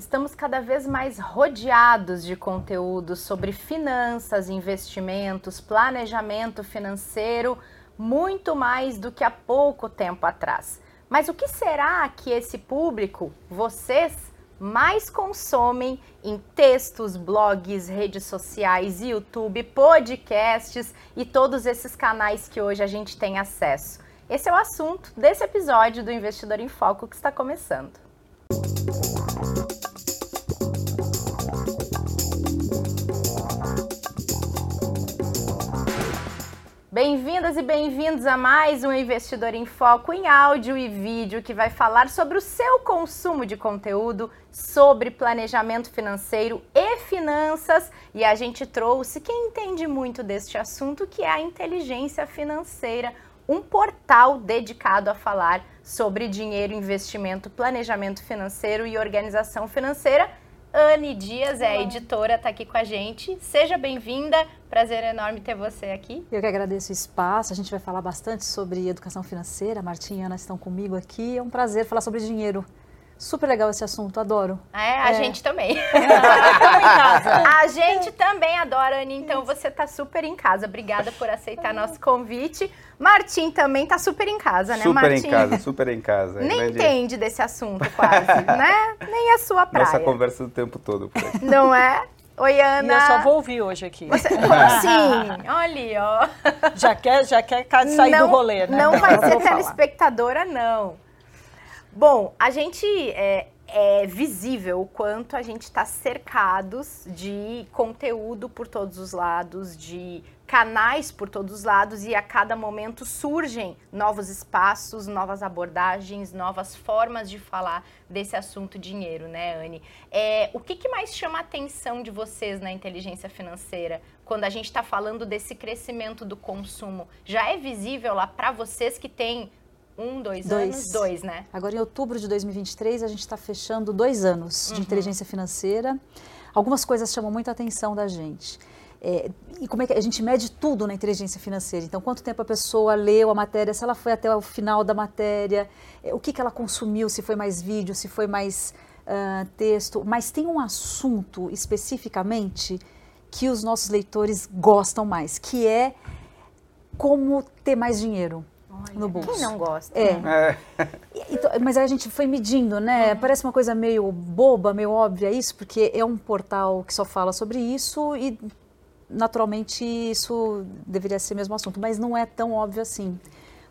Estamos cada vez mais rodeados de conteúdo sobre finanças, investimentos, planejamento financeiro, muito mais do que há pouco tempo atrás. Mas o que será que esse público, vocês, mais consomem em textos, blogs, redes sociais, YouTube, podcasts e todos esses canais que hoje a gente tem acesso? Esse é o assunto desse episódio do Investidor em Foco que está começando. Bem-vindas e bem-vindos a mais um Investidor em Foco em áudio e vídeo que vai falar sobre o seu consumo de conteúdo, sobre planejamento financeiro e finanças. E a gente trouxe quem entende muito deste assunto, que é a inteligência financeira, um portal dedicado a falar sobre dinheiro, investimento, planejamento financeiro e organização financeira Anne Dias, é a editora, está aqui com a gente. Seja bem-vinda. Prazer enorme ter você aqui. Eu que agradeço o espaço. A gente vai falar bastante sobre educação financeira. Martinha e Ana estão comigo aqui. É um prazer falar sobre dinheiro. Super legal esse assunto, adoro. É, a é. gente também. a gente também adora, Anne. Então você está super em casa. Obrigada por aceitar nosso convite. Martim também está super em casa, né, super Martim? Super em casa, super em casa. Nem grande... entende desse assunto quase, né? Nem a sua praia. Nossa conversa do tempo todo. Não é? Oi, Ana. E eu só vou ouvir hoje aqui. Você, sim, olha ali, ó. Já quer, já quer sair não, do rolê, né? Não vai ser telespectadora, não. Bom, a gente é, é visível o quanto a gente está cercados de conteúdo por todos os lados, de canais por todos os lados e a cada momento surgem novos espaços, novas abordagens, novas formas de falar desse assunto dinheiro, né, Anne? É, o que, que mais chama a atenção de vocês na inteligência financeira quando a gente está falando desse crescimento do consumo? Já é visível lá para vocês que têm um, dois, dois, anos? Dois, né? Agora, em outubro de 2023, a gente está fechando dois anos uhum. de inteligência financeira. Algumas coisas chamam muita atenção da gente. É, e como é que a gente mede tudo na inteligência financeira? Então, quanto tempo a pessoa leu a matéria, se ela foi até o final da matéria, é, o que, que ela consumiu, se foi mais vídeo, se foi mais uh, texto. Mas tem um assunto especificamente que os nossos leitores gostam mais, que é como ter mais dinheiro. Olha, no bolso. Quem não gosta? É. é. Então, mas aí a gente foi medindo, né? Parece uma coisa meio boba, meio óbvia isso, porque é um portal que só fala sobre isso e naturalmente isso deveria ser o mesmo assunto, mas não é tão óbvio assim.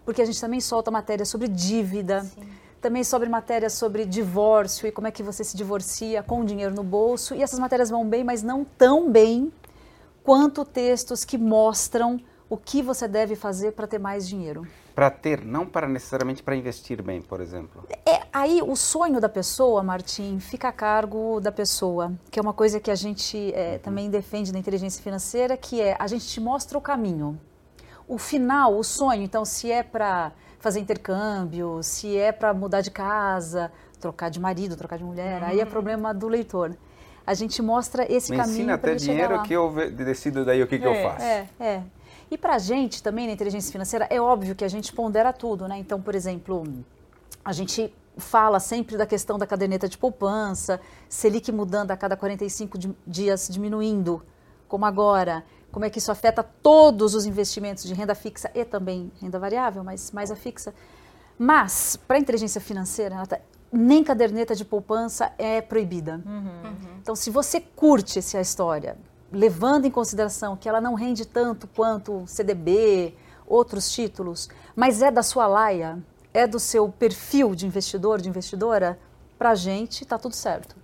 Porque a gente também solta matéria sobre dívida, Sim. também sobre matéria sobre divórcio e como é que você se divorcia com dinheiro no bolso. E essas matérias vão bem, mas não tão bem quanto textos que mostram o que você deve fazer para ter mais dinheiro. Para ter, não para necessariamente para investir bem, por exemplo. É, aí o sonho da pessoa, Martim, fica a cargo da pessoa, que é uma coisa que a gente é, uhum. também defende na inteligência financeira, que é a gente te mostra o caminho. O final, o sonho, então, se é para fazer intercâmbio, se é para mudar de casa, trocar de marido, trocar de mulher, uhum. aí é uhum. problema do leitor. A gente mostra esse Me caminho. Ensina até dinheiro que eu decido daí o que, é, que eu faço. É, é. E para a gente também na inteligência financeira é óbvio que a gente pondera tudo, né? Então, por exemplo, a gente fala sempre da questão da caderneta de poupança, Selic mudando a cada 45 dias diminuindo, como agora, como é que isso afeta todos os investimentos de renda fixa e também renda variável, mas mais a fixa. Mas, para a inteligência financeira, nem caderneta de poupança é proibida. Uhum. Então, se você curte essa história, levando em consideração que ela não rende tanto quanto CDB, outros títulos, mas é da sua laia, é do seu perfil de investidor, de investidora, para a gente está tudo certo.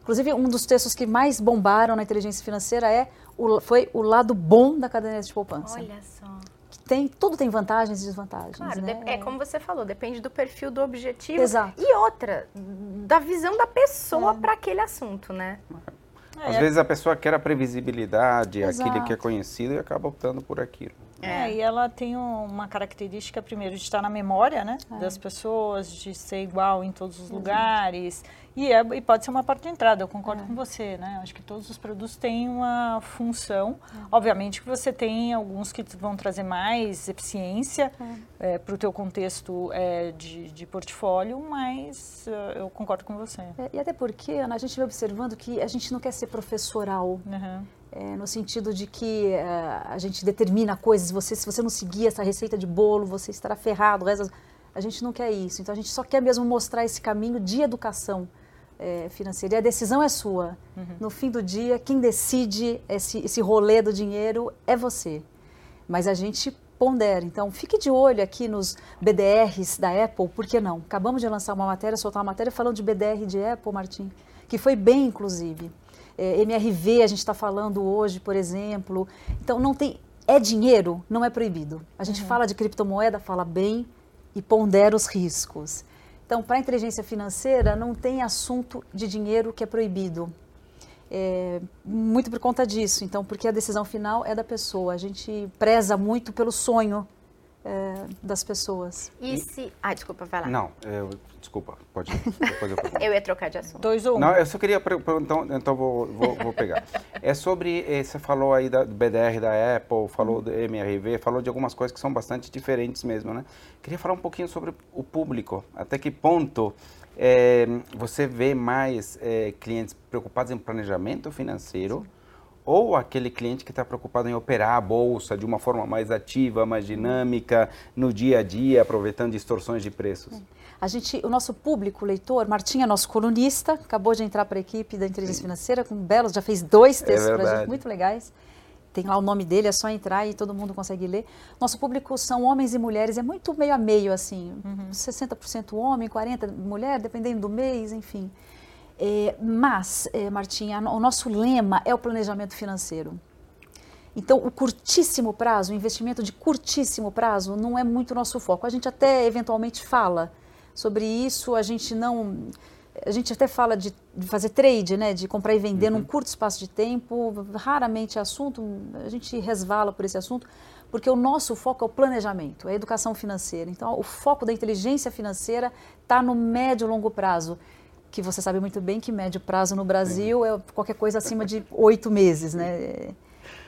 Inclusive, um dos textos que mais bombaram na inteligência financeira é o, foi o lado bom da caderneta de poupança. Olha só. Tem, tudo tem vantagens e desvantagens. Claro, né? é como você falou, depende do perfil, do objetivo. Exato. E outra, da visão da pessoa é. para aquele assunto, né? É, Às vezes a pessoa quer a previsibilidade, Exato. aquele que é conhecido e acaba optando por aquilo. É, e ela tem um- uma característica, primeiro, de estar na memória, né? É. Das pessoas, de ser igual em todos os lugares. E, é, e pode ser uma porta de entrada, eu concordo É. com você, né? Acho que todos os produtos têm uma função. É. Obviamente que você tem alguns que vão trazer mais eficiência para o teu contexto é, de, de portfólio, mas eh, eu concordo com você. É, e até porque, Ana, a gente vai observando que a gente não quer ser professoral, Uhum. É, no sentido de que é, a gente determina coisas, você, se você não seguir essa receita de bolo, você estará ferrado. A gente não quer isso. Então a gente só quer mesmo mostrar esse caminho de educação é, financeira. E a decisão é sua. No fim do dia, quem decide esse, esse rolê do dinheiro é você. Mas a gente pondera. Então, fique de olho aqui nos BDRs da Apple, por que não? Acabamos de lançar uma matéria, soltar uma matéria falando de BDR de Apple, Martim, que foi bem, inclusive. É, MRV, a gente está falando hoje, por exemplo. Então, não tem. É dinheiro, não é proibido. A gente fala de criptomoeda, fala bem e pondera os riscos. Então, para a inteligência financeira, não tem assunto de dinheiro que é proibido. É, muito por conta disso, então, porque a decisão final é da pessoa. A gente preza muito pelo sonho é, das pessoas. E se. Ah, desculpa, vai lá. Não, eu, desculpa, pode. Depois eu. Eu ia trocar de assunto. Dois ou um. Não, eu só queria, então, então vou, vou, vou pegar. É sobre, eh, você falou aí da, do BDR da Apple, falou do MRV, falou de algumas coisas que são bastante diferentes mesmo, né? Queria falar um pouquinho sobre o público. Até que ponto eh, você vê mais eh, clientes preocupados em planejamento financeiro ou aquele cliente que está preocupado em operar a bolsa de uma forma mais ativa, mais dinâmica, no dia a dia, aproveitando distorções de preços? A gente, o nosso público, leitor, Martim é nosso colunista, acabou de entrar para a equipe da inteligência financeira com belos, já fez dois textos para a verdade. gente, muito legais. Tem lá o nome dele, é só entrar e todo mundo consegue ler. Nosso público são homens e mulheres, é muito meio a meio, assim. 60% homem, 40% mulher, dependendo do mês, enfim. É, mas, é, Martinha, o nosso lema é o planejamento financeiro. Então, o curtíssimo prazo, o investimento de curtíssimo prazo, não é muito nosso foco. A gente até eventualmente fala sobre isso, a gente não. A gente até fala de, de fazer trade, né, de comprar e vender num curto espaço de tempo, raramente é assunto, a gente resvala por esse assunto, porque o nosso foco é o planejamento, é a educação financeira. Então, o foco da inteligência financeira está no médio e longo prazo que você sabe muito bem que médio prazo no Brasil é qualquer coisa acima de oito meses, né? É,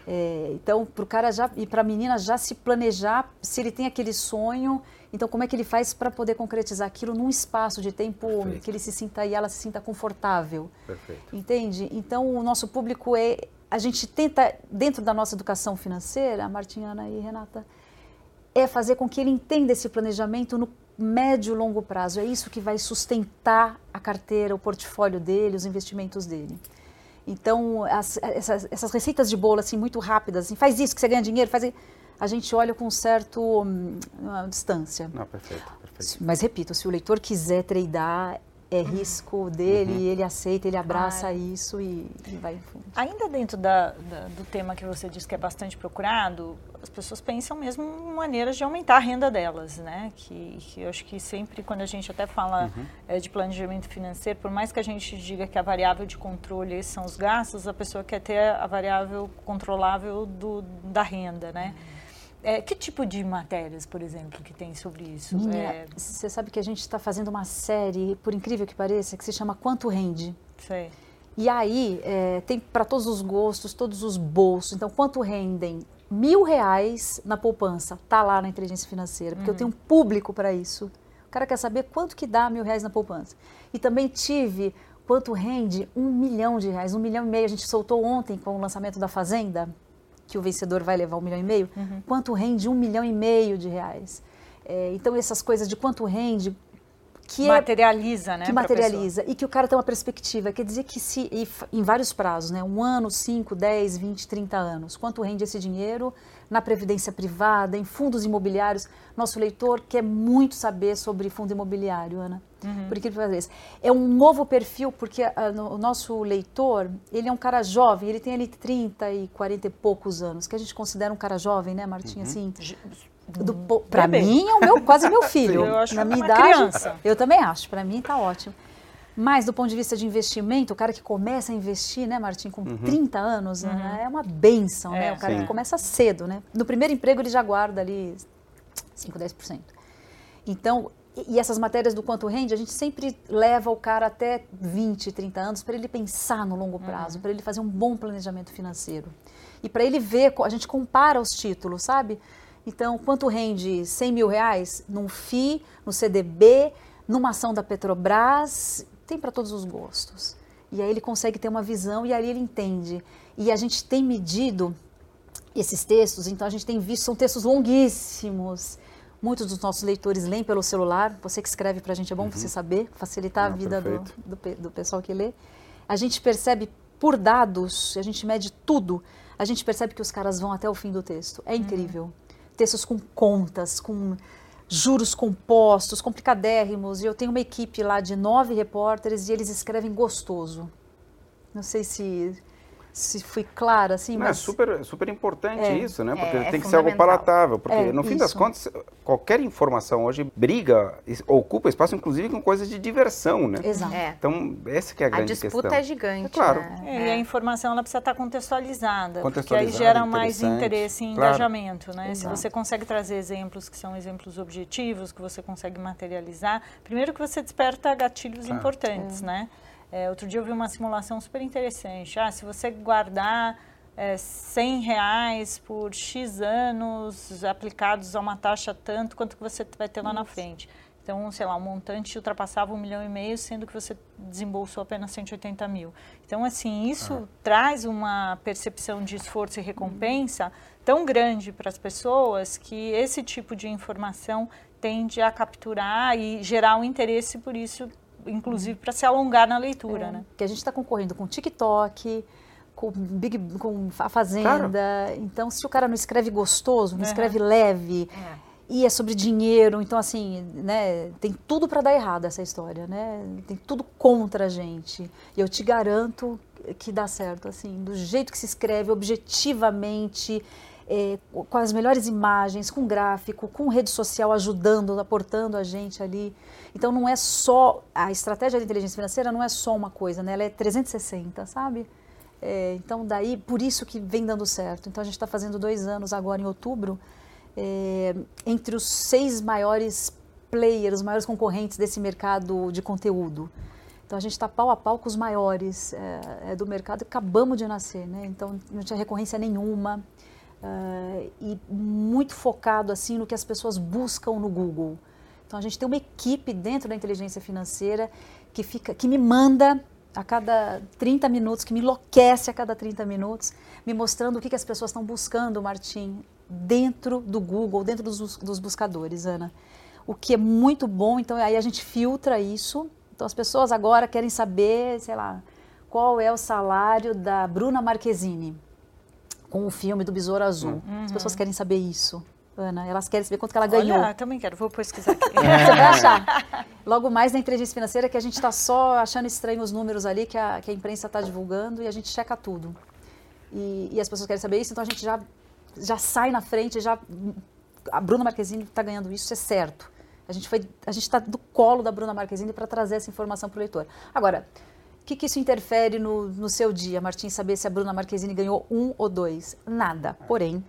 é, então, para o cara já e para a menina já se planejar, se ele tem aquele sonho, então como é que ele faz para poder concretizar aquilo num espaço de tempo Perfeito. que ele se sinta e ela se sinta confortável, Perfeito. entende? Então, o nosso público é a gente tenta dentro da nossa educação financeira, Martinha e Renata, é fazer com que ele entenda esse planejamento no médio e longo prazo. É isso que vai sustentar a carteira, o portfólio dele, os investimentos dele. Então, as- essas, essas receitas de bolo, assim, muito rápidas, assim, faz isso que você ganha dinheiro, faz... A gente olha com certo hum, uma distância. Não, perfeito, perfeito. Mas, repito, se o leitor quiser tradar, é risco dele, ele aceita, ele abraça Claro. isso e, e vai em fundo. Ainda dentro da- da- do tema que você disse que é bastante procurado, as pessoas pensam mesmo em maneiras de aumentar a renda delas, né? Que, que eu acho que sempre quando a gente até fala eh, de planejamento financeiro, por mais que a gente diga que a variável de controle são os gastos, a pessoa quer ter a variável controlável do, da renda, né? Eh, que tipo de matérias, por exemplo, que tem sobre isso? Minha, É, você sabe que a gente está fazendo uma série, por incrível que pareça, que se chama Quanto Rende? sei. E aí é, tem para todos os gostos, todos os bolsos. Então, quanto rendem mil reais na poupança? Tá lá na inteligência financeira, porque eu tenho um público para isso. O cara quer saber quanto que dá mil reais na poupança. E também tive quanto rende um milhão de reais, um milhão e meio. A gente soltou ontem com o lançamento da Fazenda, que o vencedor vai levar um milhão e meio. Quanto rende um milhão e meio de reais? É, então, essas coisas de quanto rende, que é materializa, né? que materializa e que o cara tem uma perspectiva. Quer dizer que se em vários prazos, né? Um ano, 5, 10, 20, 30 anos. Quanto rende esse dinheiro na previdência privada, em fundos imobiliários? Nosso leitor quer muito saber sobre fundo imobiliário, Ana. Por incrível que pareça. É um novo perfil, porque ah, no- o nosso leitor, ele é um cara jovem, ele tem ali 30 e 40 e poucos anos, que a gente considera um cara jovem, né, Martinha? Assim, pra Bebê. mim é o meu, quase meu filho. Eu acho Na minha uma idade, criança. eu também acho, para mim tá ótimo. Mas do ponto de vista de investimento, o cara que começa a investir, né, Martim, com uhum. 30 anos, uhum. né, é uma benção, né? é, né? O cara sim. que começa cedo, né? No primeiro emprego ele já guarda ali 5, 10%. Então, e essas matérias do quanto rende, a gente sempre leva o cara até 20, 30 anos para ele pensar no longo prazo, uhum. para ele fazer um bom planejamento financeiro. E para ele ver, a gente compara os títulos, sabe? Então, quanto rende 100 mil reais num FI, no CDB, numa ação da Petrobras, tem para todos os gostos. E aí ele consegue ter uma visão e aí ele entende. E a gente tem medido esses textos, então a gente tem visto, são textos longuíssimos. Muitos dos nossos leitores leem pelo celular. Você que escreve para a gente é bom uhum. você saber, facilitar Não, a vida do, do, do pessoal que lê. A gente percebe por dados, a gente mede tudo, a gente percebe que os caras vão até o fim do texto. É incrível. Uhum. Textos com contas, com juros compostos, complicadérrimos. E eu tenho uma equipe lá de nove repórteres e eles escrevem gostoso. Não sei se se fui clara, assim, Não, é mas... É super, super importante é, isso, né? Porque é, tem que ser algo palatável. Porque, é, no fim isso. das contas, qualquer informação hoje briga, ocupa espaço, inclusive, com coisas de diversão, né? Exato. É. Então, essa que é a, a grande questão. A disputa é gigante, é claro. Né? E a informação, ela precisa estar contextualizada, contextualizada porque aí gera mais interesse e engajamento, claro. né? Exato. Se você consegue trazer exemplos que são exemplos objetivos, que você consegue materializar, primeiro que você desperta gatilhos importantes, né? É, outro dia eu vi uma simulação super interessante. Ah, se você guardar é, 100 reais por X anos aplicados a uma taxa tanto, quanto que você vai ter lá Isso. na frente? Então, sei lá, o montante ultrapassava um milhão e meio, sendo que você desembolsou apenas 180 mil. Então, assim, isso ah. traz uma percepção de esforço e recompensa tão grande para as pessoas que esse tipo de informação tende a capturar e gerar um interesse por isso inclusive para se alongar na leitura, é, né? Que a gente está concorrendo com TikTok, com, Big, com a Fazenda. Claro. Então, se o cara não escreve gostoso, não uhum. escreve leve, é. e é sobre dinheiro, então assim, né, tem tudo para dar errado essa história, né? Tem tudo contra a gente. E eu te garanto que dá certo, assim, do jeito que se escreve, objetivamente, é, com as melhores imagens, com gráfico, com rede social ajudando, aportando a gente ali. Então não é só a estratégia da inteligência financeira não é só uma coisa, né? Ela é 360, sabe? É, então daí por isso que vem dando certo. Então a gente está fazendo dois anos agora em outubro é, entre os seis maiores players, os maiores concorrentes desse mercado de conteúdo. Então a gente está pau a pau com os maiores é, é do mercado. Acabamos de nascer, né? Então não tinha recorrência nenhuma. Uh, e muito focado assim no que as pessoas buscam no Google. Então a gente tem uma equipe dentro da inteligência financeira que fica, que me manda a cada 30 minutos, que me enlouquece a cada 30 minutos, me mostrando o que, que as pessoas estão buscando, Martim, dentro do Google, dentro dos, dos buscadores, Ana. O que é muito bom, então aí a gente filtra isso. Então as pessoas agora querem saber, sei lá, qual é o salário da Bruna Marquezine com o filme do Besouro Azul. Uhum. As pessoas querem saber isso. Ana, elas querem saber quanto que ela Olha, ganhou. também quero, vou pesquisar aqui. Você vai achar. Logo mais na inteligência financeira que a gente está só achando estranho os números ali que a, que a imprensa está divulgando e a gente checa tudo. E, e, as pessoas querem saber isso, então a gente já, já sai na frente, já a Bruna Marquezine está ganhando isso, isso é certo. A gente foi, a gente está do colo da Bruna Marquezine para trazer essa informação para o leitor. Agora, que, que isso interfere no, no seu dia, Martim, saber se a Bruna Marquezine ganhou um ou dois? Nada. Porém,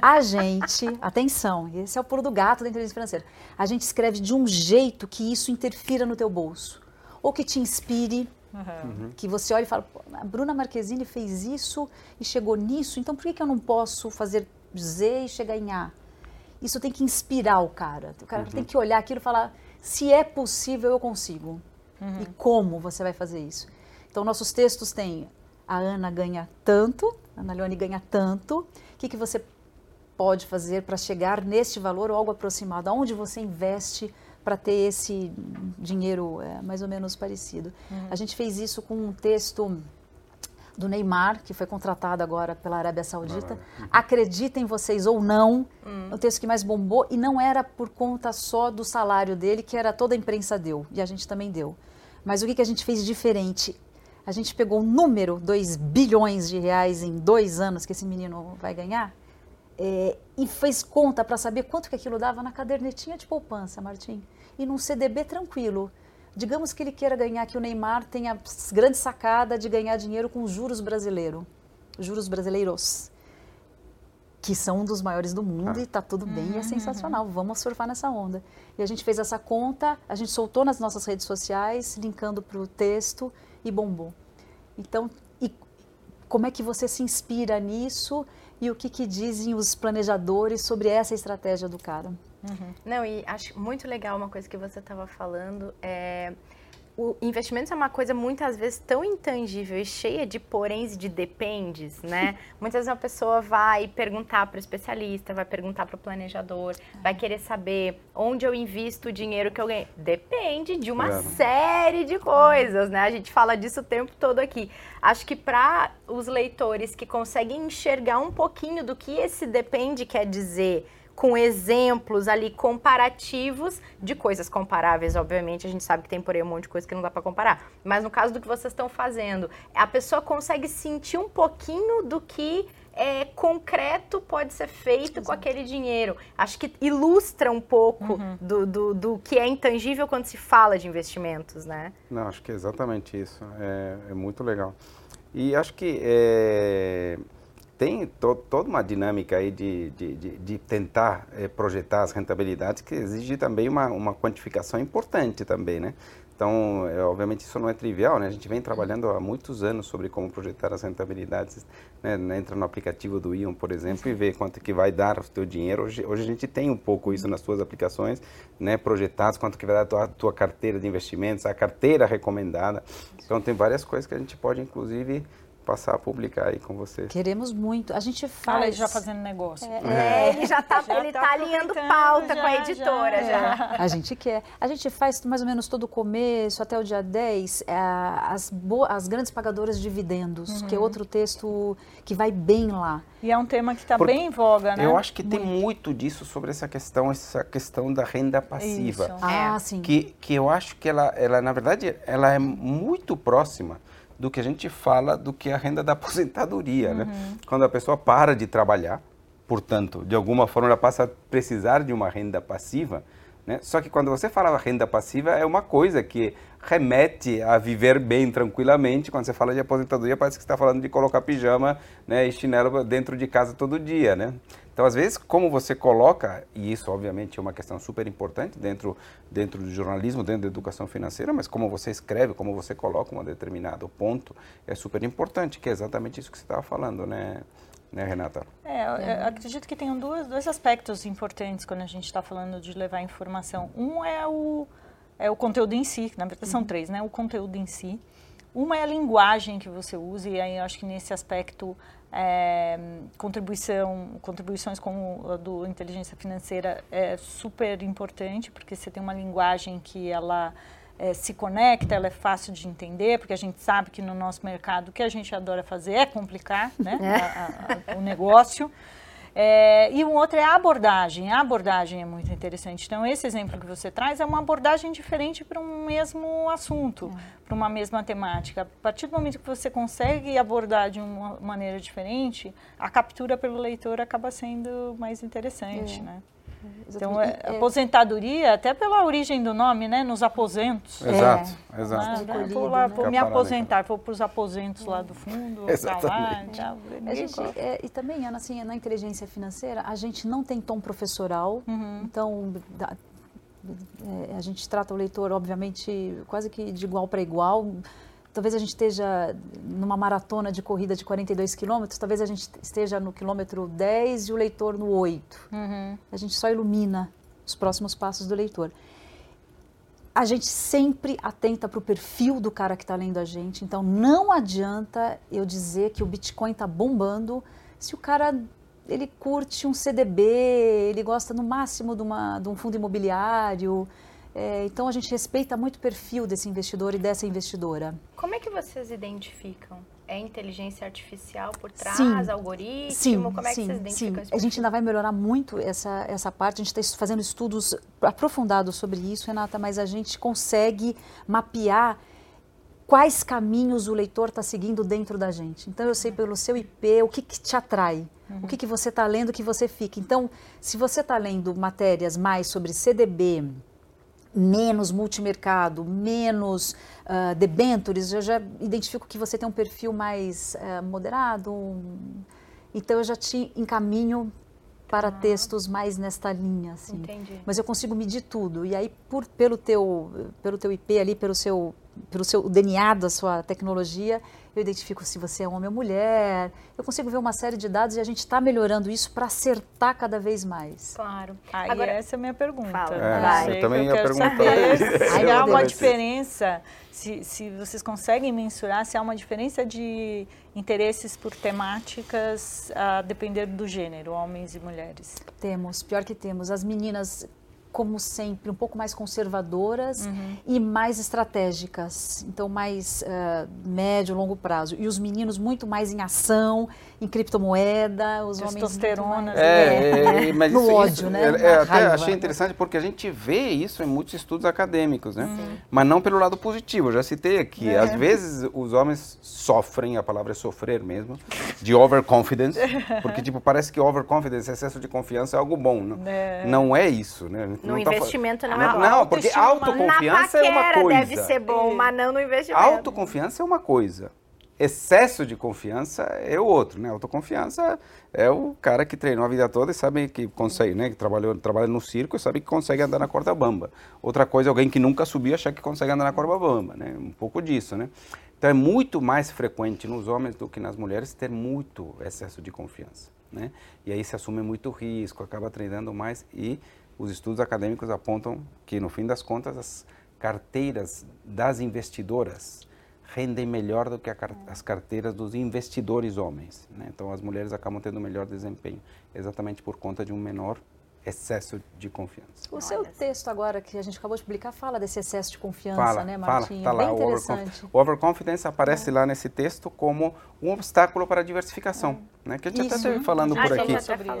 a gente, atenção, esse é o pulo do gato da inteligência financeira. A gente escreve de um jeito que isso interfira no teu bolso. Ou que te inspire, uhum. que você olha e fala, a Bruna Marquezine fez isso e chegou nisso, então por que, que eu não posso fazer Z e chegar em A? Isso tem que inspirar o cara. O cara uhum. tem que olhar aquilo e falar, se é possível, eu consigo. Uhum. E como você vai fazer isso? Então, nossos textos têm a Ana ganha tanto, a Ana Leone ganha tanto, o que, que você pode fazer para chegar neste valor ou algo aproximado? Aonde você investe para ter esse dinheiro é, mais ou menos parecido? Uhum. A gente fez isso com um texto do Neymar, que foi contratado agora pela Arábia Saudita. Uhum. Acreditem vocês ou não, uhum. o texto que mais bombou e não era por conta só do salário dele, que era toda a imprensa deu e a gente também deu. Mas o que, que a gente fez diferente? A gente pegou um número, 2 bilhões de reais em dois anos que esse menino vai ganhar, é, e fez conta para saber quanto que aquilo dava na cadernetinha de poupança, Martim. E num CDB tranquilo. Digamos que ele queira ganhar, que o Neymar tenha a grande sacada de ganhar dinheiro com juros brasileiro, juros brasileiros, que são um dos maiores do mundo ah. e está tudo bem uhum, e é sensacional. Uhum. Vamos surfar nessa onda. E a gente fez essa conta, a gente soltou nas nossas redes sociais, linkando para o texto e bombou. Então, e como é que você se inspira nisso e o que, que dizem os planejadores sobre essa estratégia do cara? Uhum. Não, e acho muito legal uma coisa que você estava falando. É, o investimento é uma coisa muitas vezes tão intangível e cheia de poréns e de dependes, né? muitas vezes uma pessoa vai perguntar para o especialista, vai perguntar para o planejador, vai querer saber onde eu invisto o dinheiro que eu ganhei. Depende de uma é. série de coisas, né? A gente fala disso o tempo todo aqui. Acho que para os leitores que conseguem enxergar um pouquinho do que esse depende quer dizer com exemplos ali comparativos de coisas comparáveis, obviamente, a gente sabe que tem por aí um monte de coisa que não dá para comparar. Mas no caso do que vocês estão fazendo, a pessoa consegue sentir um pouquinho do que é, concreto pode ser feito Exato. com aquele dinheiro. Acho que ilustra um pouco uhum. do, do, do, que é intangível quando se fala de investimentos, né? Não, acho que é exatamente isso. É, é muito legal. E acho que é, tem to, toda uma dinâmica aí de, de, de, de tentar é, projetar as rentabilidades que exige também uma, uma quantificação importante também, né? Então, é, obviamente, isso não é trivial, né? A gente vem trabalhando há muitos anos sobre como projetar as rentabilidades, né? Entra no aplicativo do Ion, por exemplo, e vê quanto que vai dar o teu dinheiro. Hoje, hoje a gente tem um pouco isso nas suas aplicações, né? Projetados, quanto que vai dar a tua, tua carteira de investimentos, a carteira recomendada. Então, tem várias coisas que a gente pode, inclusive, passar a publicar aí com vocês. Queremos muito. A gente faz. Ah, já fazendo negócio. É, é. ele já está ele tá, tá alinhando pauta já, com a editora já, já. A gente quer. A gente faz mais ou menos todo o começo, até o dia 10, é, as, as grandes pagadoras de dividendos, uhum. que é outro texto que vai bem lá. E é um tema que está bem em voga, né? Eu acho que muito. tem muito disso sobre essa questão, essa questão da renda passiva. Isso. Ah, sim. Que, que eu acho que ela, ela, na verdade, ela é muito próxima do que a gente fala do que a renda da aposentadoria, né? uhum. né? Quando a pessoa para de trabalhar, portanto, de alguma forma ela passa a precisar de uma renda passiva, né? Só que quando você fala renda passiva é uma coisa que remete a viver bem tranquilamente. Quando você fala de aposentadoria parece que está falando de colocar pijama né, e chinelo dentro de casa todo dia, né? Então, às vezes, como você coloca, e isso obviamente é uma questão super importante dentro, dentro do jornalismo, dentro da educação financeira, mas como você escreve, como você coloca um determinado ponto, é super importante, que é exatamente isso que você estava falando, né? Né, Renata? É, eu acredito que tem dois, dois aspectos importantes quando a gente está falando de levar informação. Um é o, é o conteúdo em si, na verdade são uhum. três, né? O conteúdo em si. Uma é a linguagem que você usa, e aí eu acho que nesse aspecto é, contribuição, contribuições como a do inteligência financeira é super importante, porque você tem uma linguagem que ela é, se conecta, ela é fácil de entender, porque a gente sabe que no nosso mercado o que a gente adora fazer é complicar né, é. A, a, o negócio. É, e um outro é a abordagem. A abordagem é muito interessante. Então, esse exemplo que você traz é uma abordagem diferente para um mesmo assunto, é. para uma mesma temática. A partir do momento que você consegue abordar de uma maneira diferente, a captura pelo leitor acaba sendo mais interessante, é. né? Então, é, é, aposentadoria, até pela origem do nome, né? Nos aposentos. Exato, é. exato. Ah, vou lá, vou me aposentar, vou para os aposentos lá do fundo, Exatamente. lá. a gente, é, e também, Ana, assim, na inteligência financeira, a gente não tem tom professoral, uhum. então... Da, é, a gente trata o leitor, obviamente, quase que de igual para igual talvez a gente esteja numa maratona de corrida de 42 quilômetros, talvez a gente esteja no quilômetro 10 e o leitor no 8. Uhum. A gente só ilumina os próximos passos do leitor. A gente sempre atenta para o perfil do cara que está lendo a gente, então não adianta eu dizer que o Bitcoin está bombando se o cara ele curte um CDB, ele gosta no máximo de, uma, de um fundo imobiliário, é, então a gente respeita muito o perfil desse investidor e dessa investidora. Como é que vocês identificam? É inteligência artificial por trás, sim, algoritmo? Sim, Como é sim, que vocês identificam sim. A gente ainda vai melhorar muito essa, essa parte. A gente está fazendo estudos aprofundados sobre isso, Renata, mas a gente consegue mapear quais caminhos o leitor está seguindo dentro da gente. Então eu sei pelo seu IP o que, que te atrai, uhum. o que, que você está lendo que você fica. Então, se você está lendo matérias mais sobre CDB, menos multimercado, menos uh, debentures, eu já identifico que você tem um perfil mais uh, moderado, um... então eu já te encaminho para textos mais nesta linha, assim. Entendi. Mas eu consigo medir tudo. E aí, por, pelo, teu, pelo teu IP ali, pelo seu, pelo seu DNA da sua tecnologia, eu identifico se você é homem ou mulher. Eu consigo ver uma série de dados e a gente está melhorando isso para acertar cada vez mais. Claro. Aí Agora, essa é a minha pergunta. Fala. É, eu também ia perguntar. Se há uma diferença, se, se vocês conseguem mensurar se há uma diferença de interesses por temáticas a depender do gênero, homens e mulheres. Temos, pior que temos. As meninas como sempre, um pouco mais conservadoras uhum. e mais estratégicas, então mais uh, médio, longo prazo. E os meninos muito mais em ação, em criptomoeda, os Testosterona. homens é, é, é, mas no isso, ódio, isso, né? É, é até achei interessante porque a gente vê isso em muitos estudos acadêmicos, né? Uhum. Mas não pelo lado positivo. Eu já citei aqui, é. às vezes os homens sofrem, a palavra é sofrer mesmo, de overconfidence, porque tipo parece que overconfidence, excesso de confiança é algo bom, não? É. Não é isso, né? No não investimento tá... não é bom. Não, porque autoconfiança é uma coisa. deve ser bom, é. mas não no investimento. Autoconfiança é uma coisa. Excesso de confiança é o outro, né? Autoconfiança é o cara que treinou a vida toda e sabe que consegue, né? Que trabalhou, trabalha no circo e sabe que consegue andar na corda bamba. Outra coisa é alguém que nunca subiu achar que consegue andar na corda bamba, né? Um pouco disso, né? Então é muito mais frequente nos homens do que nas mulheres ter muito excesso de confiança, né? E aí se assume muito risco, acaba treinando mais e os estudos acadêmicos apontam que, no fim das contas, as carteiras das investidoras rendem melhor do que as carteiras dos investidores homens. Né? Então, as mulheres acabam tendo melhor desempenho, exatamente por conta de um menor excesso de confiança. O seu texto agora que a gente acabou de publicar fala desse excesso de confiança, fala, né, Martinho? Fala, tá Bem lá, interessante. O overconfidence aparece é. lá nesse texto como um obstáculo para a diversificação, é. né? Que a gente Isso. até esteve falando por aqui.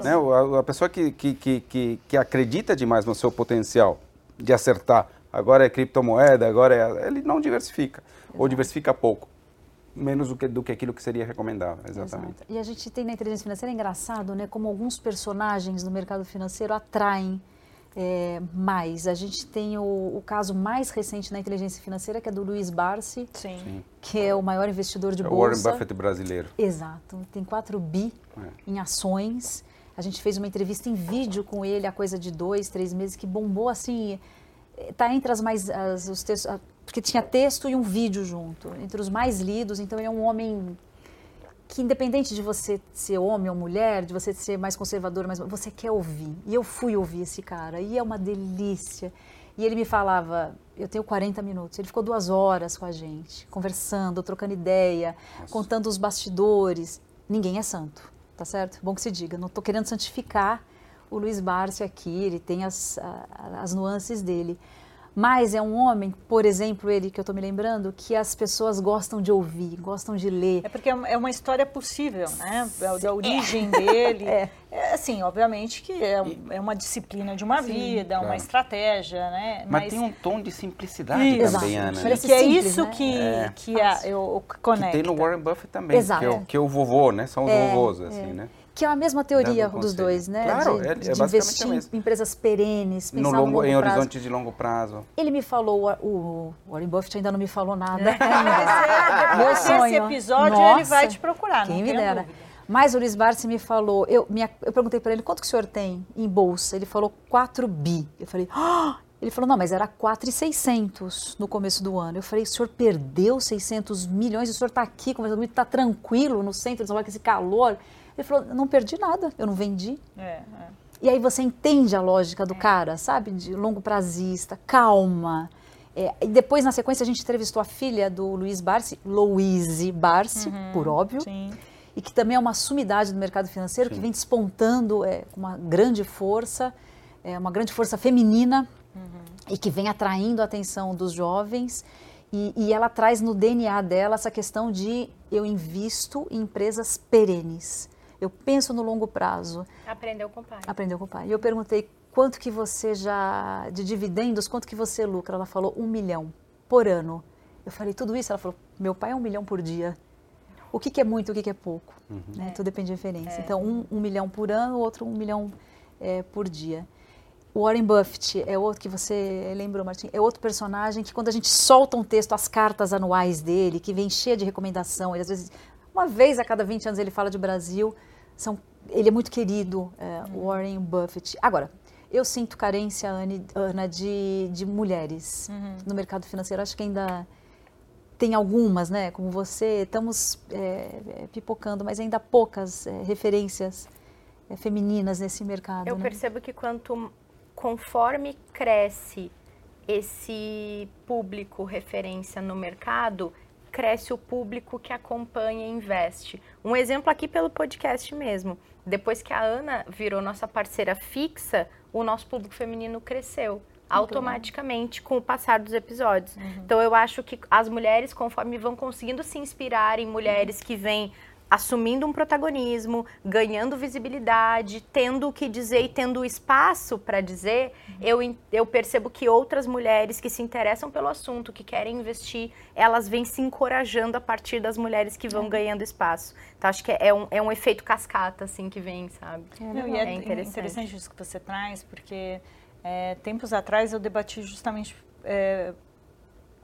Né? A, a pessoa que, que, que, que, acredita demais no seu potencial de acertar, agora é criptomoeda, agora é... Ele não diversifica. Ou diversifica pouco menos do que, do que aquilo que seria recomendável, exatamente. Exato. E a gente tem na inteligência financeira, é engraçado, né, como alguns personagens do mercado financeiro atraem é, mais. A gente tem o, o, caso mais recente na inteligência financeira, que é do Luiz Barsi, Sim. Sim. que é o maior investidor de é bolsa. O Warren Buffett brasileiro. Exato. Tem 4 bi é. em ações. A gente fez uma entrevista em vídeo com ele há coisa de dois, três meses, que bombou assim. Está entre as mais, as, os textos, porque tinha texto e um vídeo junto, entre os mais lidos. Então ele é um homem que independente de você ser homem ou mulher, de você ser mais conservador, mas você quer ouvir. E eu fui ouvir esse cara e é uma delícia. E ele me falava, eu tenho 40 minutos. Ele ficou duas horas com a gente, conversando, trocando ideia, Nossa. contando os bastidores. Ninguém é santo, tá certo? Bom que se diga. Não estou querendo santificar o Luiz Barsi aqui. Ele tem as, as nuances dele. Mas é um homem, por exemplo, ele que eu estou me lembrando, que as pessoas gostam de ouvir, gostam de ler. É porque é uma história possível, né? Da origem é. dele. É. é. assim, obviamente que é, é uma disciplina de uma Sim, vida, claro. uma estratégia, né? Mas, Mas, tem um tom de simplicidade isso. também, Ana. Parece que é isso né? que, é. que a, eu conecto. Que tem no Warren Buffett também, Exato. que é, o, que é o vovô, né? São os é, vovôs, assim, né? Que é a mesma teoria dos dois, né? Claro, de, é, é de investir em empresas perenes, pensar no longo, no longo em prazo. horizonte de longo prazo. Ele me falou, o Warren Buffett ainda não me falou nada. É, Meu sonho. Esse episódio Nossa, ele vai te procurar, quem me dera. Dúvida. Mas o Luiz Barsi me falou, eu, minha, eu perguntei para ele, quanto que o senhor tem em bolsa? Ele falou 4 bi. Eu falei, oh! ele falou, não, mas era 4,600 no começo do ano. Eu falei, o senhor perdeu 600 milhões, o senhor está aqui conversando comigo, está tranquilo no centro de São Paulo, com esse calor. Ele falou, não perdi nada, eu não vendi. É, é. E aí você entende a lógica do é. cara, sabe? De longo prazista, calma. É, e depois, na sequência, a gente entrevistou a filha do Luiz Barsi, Louise Barsi, uhum, por óbvio. Sim. E que também é uma sumidade do mercado financeiro, sim. que vem despontando é, com uma grande força, é, uma grande força feminina, uhum. e que vem atraindo a atenção dos jovens. E, e, ela traz no DNA dela essa questão de eu invisto em empresas perenes. Eu penso no longo prazo. Aprendeu com o pai. Aprendeu com o pai. E eu perguntei quanto que você já, de dividendos, quanto que você lucra? Ela falou um milhão por ano. Eu falei, tudo isso? Ela falou, meu pai é um milhão por dia. O que, que é muito, o que, que é pouco? Uhum. Né? É. Tudo depende de referência. É. Então, um, um, milhão por ano, outro um milhão é, por dia. O Warren Buffett é outro que você lembrou, Martim, é outro personagem que quando a gente solta um texto, as cartas anuais dele, que vem cheia de recomendação, ele às vezes, uma vez a cada 20 anos ele fala de Brasil, são, ele é muito querido, é, uhum. Warren Buffett. Agora, eu sinto carência, Anne, Ana, de, de mulheres uhum. no mercado financeiro. Acho que ainda tem algumas, né? Como você, estamos é, é pipocando, mas ainda poucas é, referências é, femininas nesse mercado. Eu né? percebo que quanto conforme cresce esse público referência no mercado, cresce o público que acompanha e investe. Um exemplo aqui pelo podcast mesmo. Depois que a Ana virou nossa parceira fixa, o nosso público feminino cresceu automaticamente com o passar dos episódios. Uhum. Então eu acho que as mulheres, conforme vão conseguindo se inspirar em mulheres que vêm assumindo um protagonismo, ganhando visibilidade, tendo o que dizer e tendo espaço para dizer, uhum. eu, eu percebo que outras mulheres que se interessam pelo assunto, que querem investir, elas vêm se encorajando a partir das mulheres que vão é. ganhando espaço. Então, acho que é um, é um efeito cascata, assim, que vem, sabe? É, Não, e é, é interessante. interessante isso que você traz, porque é, tempos atrás eu debati justamente é,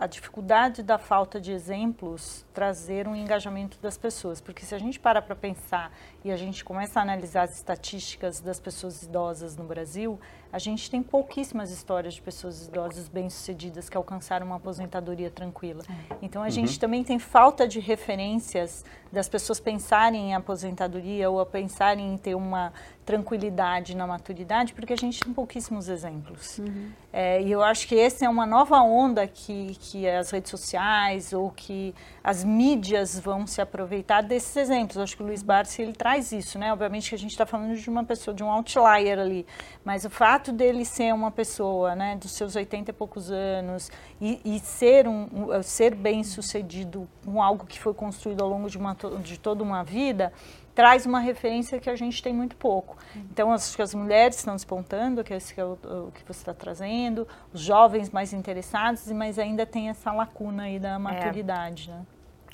a dificuldade da falta de exemplos trazer um engajamento das pessoas. Porque se a gente para para pensar e a gente começa a analisar as estatísticas das pessoas idosas no Brasil, a gente tem pouquíssimas histórias de pessoas idosas bem-sucedidas que alcançaram uma aposentadoria tranquila. É. Então a uhum. gente também tem falta de referências das pessoas pensarem em aposentadoria ou a pensarem em ter uma tranquilidade na maturidade, porque a gente tem pouquíssimos exemplos. Uhum. É, e eu acho que essa é uma nova onda que, que as redes sociais ou que as mídias vão se aproveitar desses exemplos. Eu acho que o Luiz Barsi ele traz isso, né? Obviamente que a gente está falando de uma pessoa, de um outlier ali, mas o fato dele ser uma pessoa, né, dos seus 80 e poucos anos e, e ser um, um, ser bem sucedido com algo que foi construído ao longo de, uma, de toda uma vida traz uma referência que a gente tem muito pouco. Então, acho que as mulheres estão despontando, que é que é o, o que você está trazendo, os jovens mais interessados, mas ainda tem essa lacuna aí da maturidade, é. né?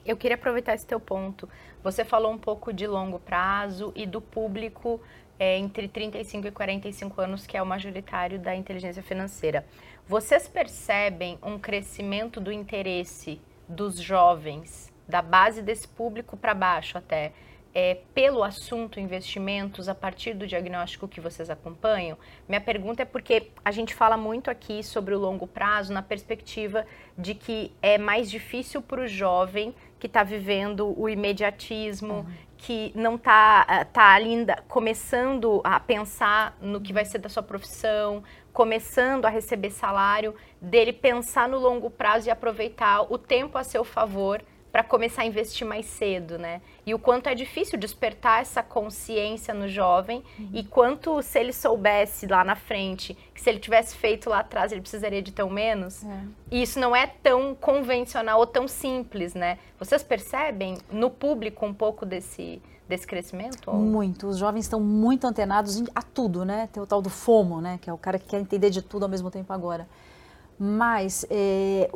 Eu queria aproveitar esse teu ponto. Você falou um pouco de longo prazo e do público é, entre 35 e 45 anos, que é o majoritário da inteligência financeira. Vocês percebem um crescimento do interesse dos jovens, da base desse público para baixo até, é, pelo assunto investimentos a partir do diagnóstico que vocês acompanham? Minha pergunta é porque a gente fala muito aqui sobre o longo prazo na perspectiva de que é mais difícil para o jovem que está vivendo o imediatismo, uhum. que não está eh, tá ainda começando a pensar no que vai ser da sua profissão, começando a receber salário, dele pensar no longo prazo e aproveitar o tempo a seu favor para começar a investir mais cedo, né? E o quanto é difícil despertar essa consciência no jovem uhum. e quanto se ele soubesse lá na frente que se ele tivesse feito lá atrás ele precisaria de tão menos. É. E isso não é tão convencional ou tão simples, né? Vocês percebem no público um pouco desse desse crescimento? Ou? Muito. Os jovens estão muito antenados a tudo, né? Tem o tal do FOMO, né? Que é o cara que quer entender de tudo ao mesmo tempo agora. Mas é,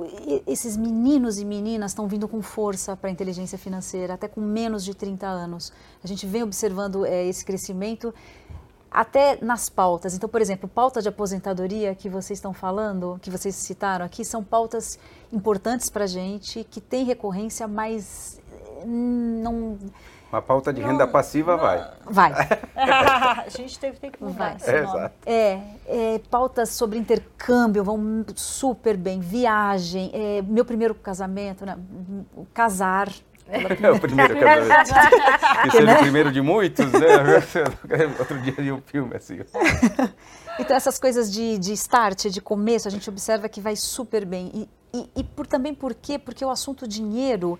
esses meninos e meninas estão vindo com força para a inteligência financeira, até com menos de 30 anos. A gente vem observando é, esse crescimento até nas pautas. Então, por exemplo, pauta de aposentadoria que vocês estão falando, que vocês citaram aqui, são pautas importantes para a gente, que tem recorrência, mas hum, não uma pauta de renda passiva não. vai. Vai. a gente teve, tem que mudar esse é, nome. É, é, pautas sobre intercâmbio vão super bem. Viagem, é, meu primeiro casamento, né? casar. É o primeiro casamento. que seja o primeiro de muitos, né? Outro dia de um filme assim. Então, essas coisas de, de start, de começo, a gente observa que vai super bem. E, e, e por, também por quê? Porque o assunto dinheiro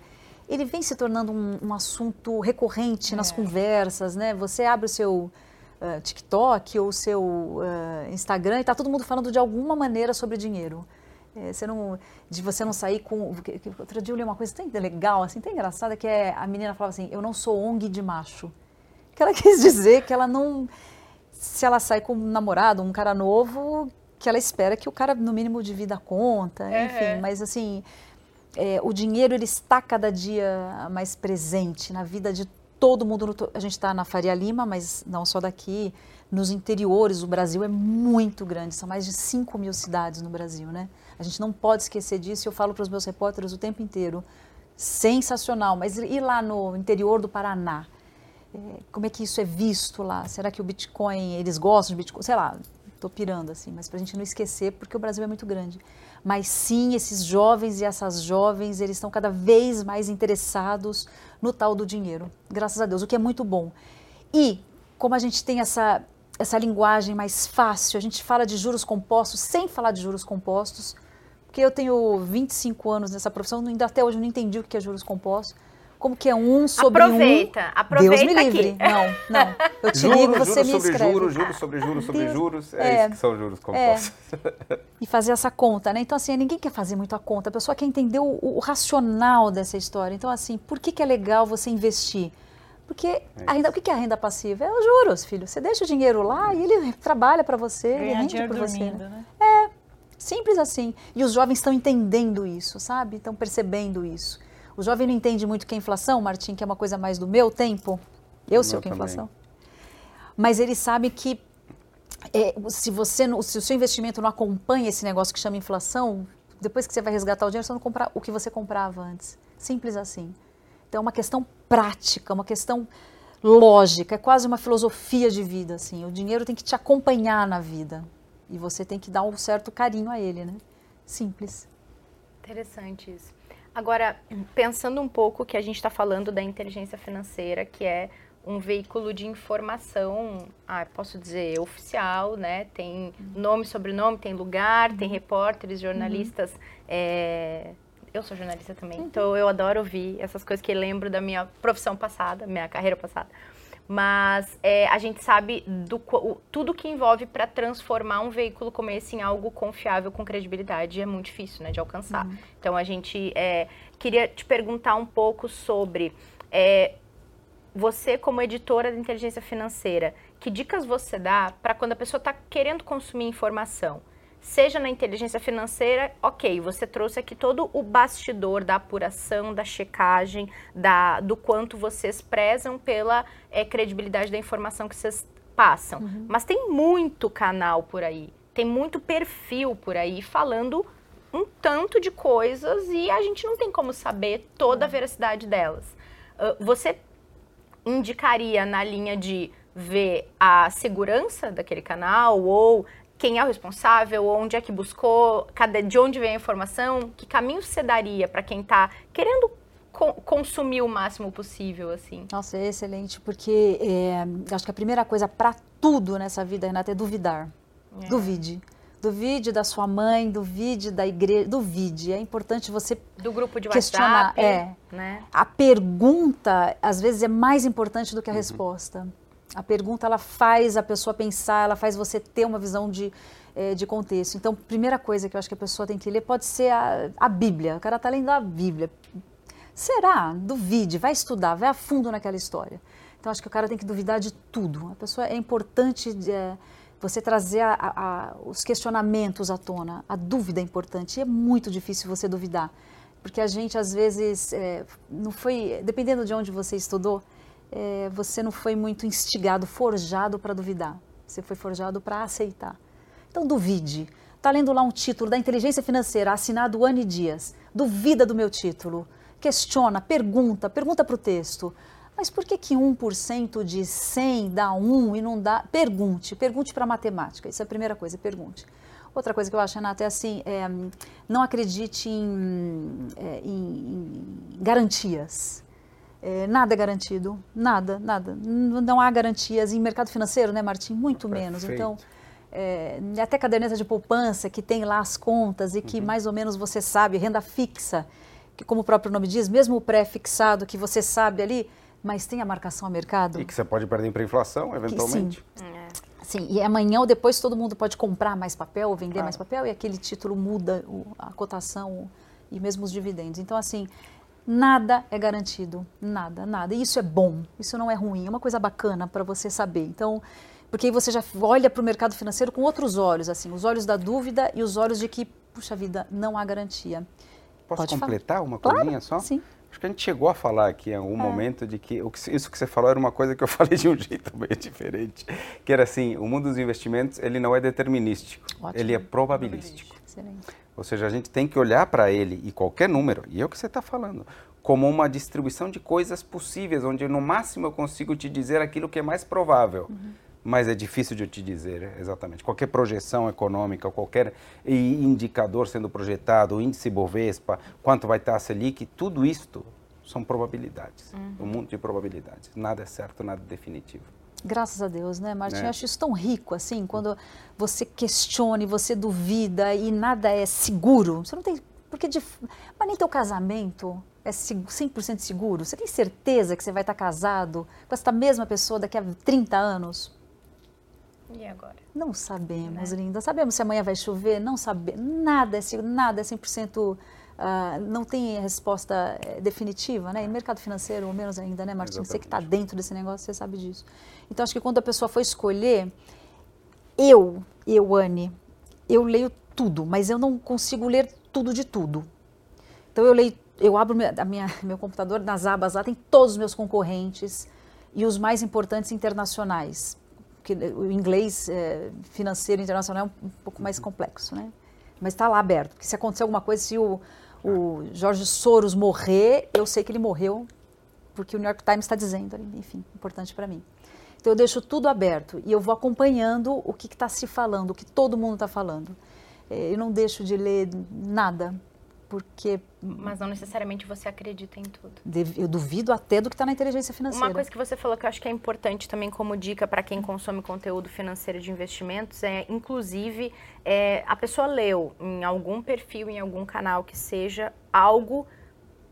ele vem se tornando um, um assunto recorrente é. nas conversas, né? Você abre o seu uh, TikTok ou o seu uh, Instagram e está todo mundo falando de alguma maneira sobre dinheiro. É, você não, de você não sair com. Outro dia eu li uma coisa tão legal, assim, tão engraçada, que é a menina falava assim: Eu não sou ONG de macho. Que ela quis dizer que ela não. Se ela sai com um namorado, um cara novo, que ela espera que o cara, no mínimo, divida a conta, é. enfim. Mas assim, é, o dinheiro ele está cada dia mais presente na vida de todo mundo. A gente está na Faria Lima, mas não só daqui, nos interiores, o Brasil é muito grande, são mais de 5 mil cidades no Brasil, né? A gente não pode esquecer disso, eu falo para os meus repórteres o tempo inteiro. Sensacional, mas e lá no interior do Paraná? É, como é que isso é visto lá? Será que o Bitcoin, eles gostam de Bitcoin? Sei lá, estou pirando assim, mas para a gente não esquecer, porque o Brasil é muito grande. Mas sim, esses jovens e essas jovens, eles estão cada vez mais interessados no tal do dinheiro, graças a Deus, o que é muito bom. E como a gente tem essa essa linguagem mais fácil. A gente fala de juros compostos sem falar de juros compostos, porque eu tenho 25 anos nessa profissão, ainda até hoje não entendi o que é juros compostos. Como que é um sobre aproveita, um? Aproveita, Deus me livre. Aqui. Não, não. Eu te juros, ligo, você juros me sobre escreve. juros, juros sobre juros sobre Deus. juros. É, É. isso que são juros compostos. E fazer essa conta, né? Então, assim, ninguém quer fazer muito a conta, a pessoa quer entender o, o racional dessa história. Então, assim, por que, que é legal você investir? Porque a renda, o que que é a renda passiva? É os juros, filho. Você deixa o dinheiro lá e ele trabalha para você, ele rende por você. né? né? Simples assim. E os jovens estão entendendo isso, sabe? Estão percebendo isso. O jovem não entende muito o que é inflação, Martim, que é uma coisa mais do meu tempo. Eu sei o que é inflação. Mas ele sabe que é, se você se o seu investimento não acompanha esse negócio que chama inflação, depois que você vai resgatar o dinheiro, você não comprar o que você comprava antes. Simples assim. Então é uma questão prática, uma questão lógica, é quase uma filosofia de vida assim. O dinheiro tem que te acompanhar na vida e você tem que dar um certo carinho a ele, né? Simples. Interessante isso. Agora, pensando um pouco que a gente está falando da inteligência financeira, que é um veículo de informação, ah, posso dizer, oficial, né? Tem nome, sobrenome, tem lugar, tem repórteres, jornalistas. é, Eu sou jornalista também, então eu adoro ouvir essas coisas que lembro da minha profissão passada, minha carreira passada. Mas é, a gente sabe do o- tudo que envolve para transformar um veículo como esse em algo confiável, com credibilidade, é muito difícil né, de alcançar. Então a gente é, queria te perguntar um pouco sobre é, você, como editora de inteligência financeira, que dicas você dá para quando a pessoa está querendo consumir informação? Seja na inteligência financeira, ok, você trouxe aqui todo o bastidor da apuração, da checagem, da, do quanto vocês prezam pela eh, credibilidade da informação que vocês passam. Mas tem muito canal por aí, tem muito perfil por aí falando um tanto de coisas e a gente não tem como saber toda a veracidade delas. Ah, você indicaria na linha de ver a segurança daquele canal ou quem é o responsável, onde é que buscou, cadê, de onde vem a informação, que caminho você daria para quem está querendo co- consumir o máximo possível, assim? Nossa, é excelente, porque é, acho que a primeira coisa para tudo nessa vida, Renata, é duvidar. Duvide. Duvide da sua mãe, duvide da igreja, duvide. É importante você Do grupo de Questionar, WhatsApp, é. né? a pergunta às vezes é mais importante do que a resposta. A pergunta ela faz a pessoa pensar, ela faz você ter uma visão de, eh, de contexto. Então, primeira coisa que eu acho que a pessoa tem que ler pode ser a, a Bíblia. O cara está lendo a Bíblia. Será? Duvide, vai estudar, vai a fundo naquela história. Então, acho que o cara tem que duvidar de tudo. A pessoa é importante eh, você trazer a- a- os questionamentos à tona. A dúvida é importante. E é muito difícil você duvidar porque a gente às vezes é, não foi, dependendo de onde você estudou, é, você não foi muito instigado, forjado para duvidar. Você foi forjado para aceitar. Então duvide. Está lendo lá um título da inteligência financeira, assinado Anne Dias. Duvida do meu título. Questiona, pergunta, pergunta para o texto. Mas por que, que 1% de 100 dá 1 e não dá? Pergunte, pergunte para a matemática. Isso é a primeira coisa, pergunte. Outra coisa que eu acho, Renata, é assim, é, não acredite em, é, em- em garantias. É, nada é garantido, nada, nada. Não há garantias em mercado financeiro, né, Martim? Muito menos. Perfeito. Então, é, até caderneta de poupança que tem lá as contas e que mais ou menos você sabe, renda fixa, que como o próprio nome diz, mesmo o pré-fixado que você sabe ali, mas tem a marcação a mercado. E que você pode perder para inflação, eventualmente. Sim, e amanhã ou depois todo mundo pode comprar mais papel, ou vender Claro. mais papel, e aquele título muda o- a cotação e mesmo os dividendos. Então, assim, nada é garantido, nada, nada. E isso é bom, isso não é ruim, é uma coisa bacana para você saber. Então, porque aí você já olha para o mercado financeiro com outros olhos, assim, os olhos da dúvida e os olhos de que, puxa vida, não há garantia. Posso Pode falar. completar uma Claro, coisinha só? sim. Acho que a gente chegou a falar aqui em algum é. momento de que, isso que você falou era uma coisa que eu falei de um jeito meio diferente, que era assim, o mundo dos investimentos ele não é determinístico, Ótimo. ele é probabilístico. Excelente. Ou seja, a gente tem que olhar para ele e qualquer número, e é o que você está falando, como uma distribuição de coisas possíveis, onde no máximo eu consigo te dizer aquilo que é mais provável. Uhum. Mas é difícil de eu te dizer exatamente. Qualquer projeção econômica, qualquer indicador sendo projetado, o índice Bovespa, quanto vai estar a Selic, tudo isto são probabilidades. Uhum. Um mundo de probabilidades. Nada é certo, nada é definitivo. Graças a Deus, né, Martin? É. Eu acho isso tão rico, assim, quando você questiona e você duvida e nada é seguro. Você não tem. Porque, de, mas nem teu casamento é 100% seguro. Você tem certeza que você vai estar casado com essa mesma pessoa daqui a 30 anos? E agora? Não sabemos, né? linda. Sabemos se amanhã vai chover? Não sabemos. Nada é, nada é 100%. Uh, não tem resposta eh, definitiva, né? E no mercado financeiro, ou menos ainda, né, Martim? Você que está dentro desse negócio, você sabe disso. Então, acho que quando a pessoa for escolher, eu, eu, Anne, eu leio tudo, mas eu não consigo ler tudo de tudo. Então, eu leio, eu abro a minha, meu computador, nas abas lá tem todos os meus concorrentes e os mais importantes internacionais que o inglês é, financeiro internacional é um, um, pouco mais complexo, né? Mas está lá aberto. Porque se acontecer alguma coisa, se o, o Jorge Soros morrer, eu sei que ele morreu porque o New York Times está dizendo, enfim, importante para mim. Então eu deixo tudo aberto e eu vou acompanhando o que está se falando, o que todo mundo está falando. É, eu não deixo de ler nada, porque... Mas não necessariamente você acredita em tudo. Eu duvido até do que está na inteligência financeira. Uma coisa que você falou que eu acho que é importante também como dica para quem consome conteúdo financeiro de investimentos é, inclusive, é, a pessoa leu em algum perfil, em algum canal que seja, algo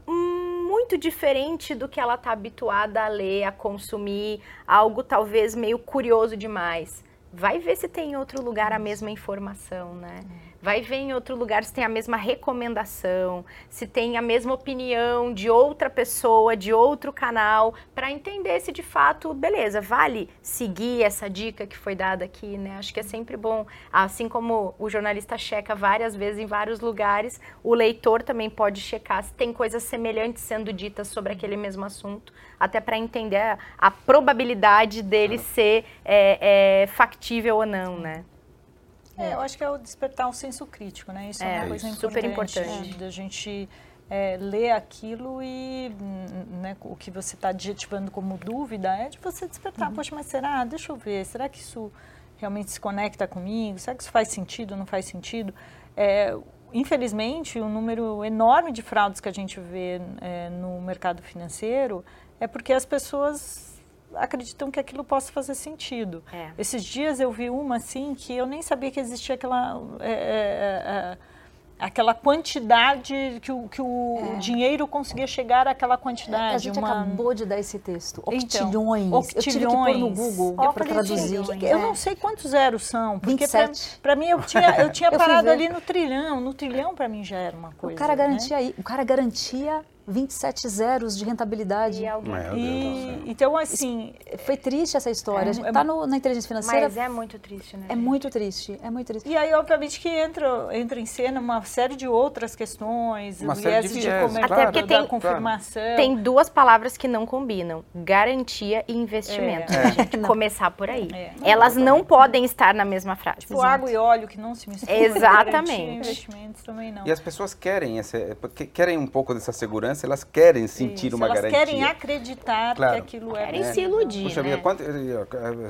muito diferente do que ela está habituada a ler, a consumir, algo talvez meio curioso demais. Vai ver se tem em outro lugar a mesma informação, né? É vai ver em outro lugar se tem a mesma recomendação, se tem a mesma opinião de outra pessoa, de outro canal, para entender se de fato, beleza, vale seguir essa dica que foi dada aqui, né? Acho que é sempre bom, assim como o jornalista checa várias vezes em vários lugares, o leitor também pode checar se tem coisas semelhantes sendo ditas sobre aquele mesmo assunto, até para entender a, a, probabilidade dele ser é, é, factível ou não, né? É, eu acho que é o despertar um senso crítico, né? Isso é, é uma coisa importante, super importante. Da gente é, ler aquilo e né, o que você está adjetivando como dúvida é de você despertar. Uhum. Poxa, mas será? Deixa eu ver. Será que isso realmente se conecta comigo? Será que isso faz sentido? Não faz sentido? É, infelizmente, o um número enorme de fraudes que a gente vê é, no mercado financeiro é porque as pessoas acreditam que aquilo possa fazer sentido. É. Esses dias eu vi uma assim que eu nem sabia que existia aquela é, é, é, é aquela quantidade que o, que o é. dinheiro conseguia chegar àquela quantidade. A gente uma... acabou de dar esse texto. Octilhões. Então, octilhões. Eu tive que pôr no Google para traduzir. Eu não sei quantos zeros são. Porque para mim eu tinha, eu tinha parado ali no trilhão. No trilhão para mim já era uma coisa. O cara né? garantia, né? o cara garantia 27 zeros de rentabilidade. E, e então, assim. Foi triste essa história. É, está é, na inteligência financeira. Mas é muito triste, né? É muito triste, é muito triste. E aí, obviamente, que entra, entra em cena uma série de outras questões, uma série de, de Até porque tem, confirmação. Tem duas palavras que não combinam: garantia e investimento. É. A gente começar por aí. É. Elas não podem estar na mesma frase. Tipo, água e óleo que não se misturam. Exatamente. Investimentos também não. E as pessoas querem, essa, querem um pouco dessa segurança criança, elas querem sentir Isso, uma elas garantia. Elas querem acreditar claro. que aquilo é. Querem se iludir. Puxa né? vida, quanto,